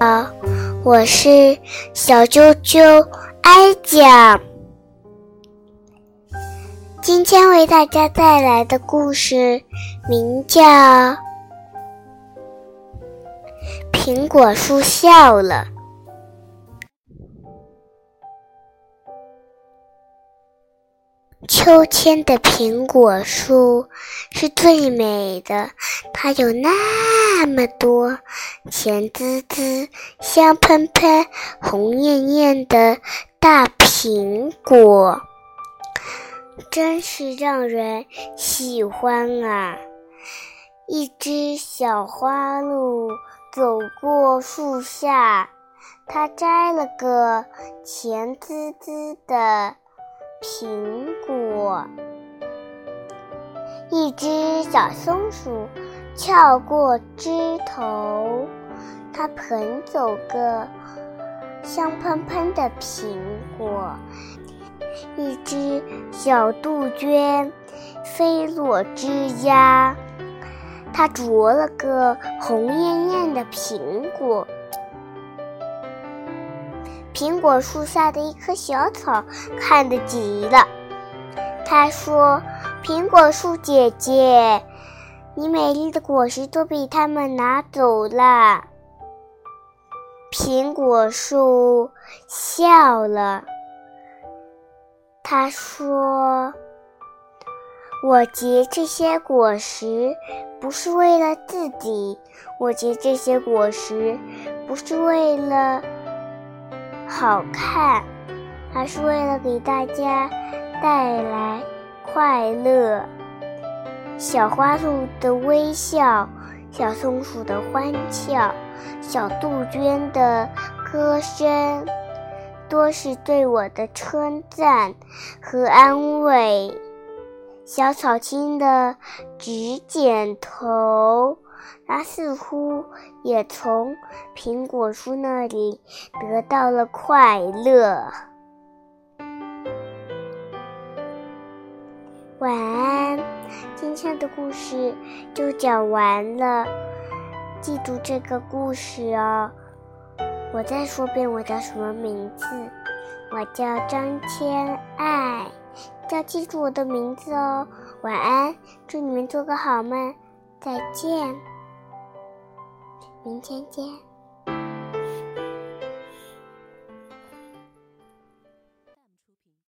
好，我是小啾啾艾讲。今天为大家带来的故事名叫《苹果树笑了》。秋天的苹果树是最美的，它有那么多甜滋滋、香喷喷、红艳艳的大苹果，真是让人喜欢啊！一只小花鹿走过树下，它摘了个甜滋滋的。苹果，一只小松鼠跳过枝头，它捧走个香喷喷的苹果。一只小杜鹃飞落枝桠，它啄了个红艳艳的苹果。苹果树下的一棵小草看得急了，他说：“苹果树姐姐，你美丽的果实都被他们拿走了。”苹果树笑了，他说：“我结这些果实不是为了自己，我结这些果实不是为了……”好看，还是为了给大家带来快乐。小花鹿的微笑，小松鼠的欢笑，小杜鹃的歌声，多是对我的称赞和安慰。小草青的直点头。它似乎也从苹果树那里得到了快乐。晚安，今天的故事就讲完了。记住这个故事哦。我再说遍，我叫什么名字？我叫张千爱，要记住我的名字哦。晚安，祝你们做个好梦，再见。明天见。